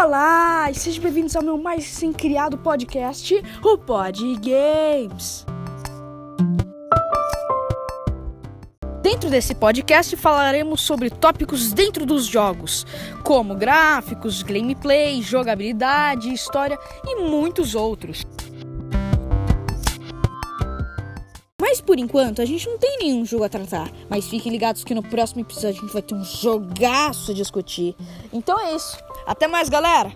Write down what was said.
Olá e sejam bem-vindos ao meu mais recém-criado podcast, o Pod Games. Dentro desse podcast falaremos sobre tópicos dentro dos jogos, como gráficos, gameplay, jogabilidade, história e muitos outros. Mas por enquanto a gente não tem nenhum jogo a tratar. Mas fiquem ligados que no próximo episódio a gente vai ter um jogaço a discutir. Então é isso. Até mais, galera!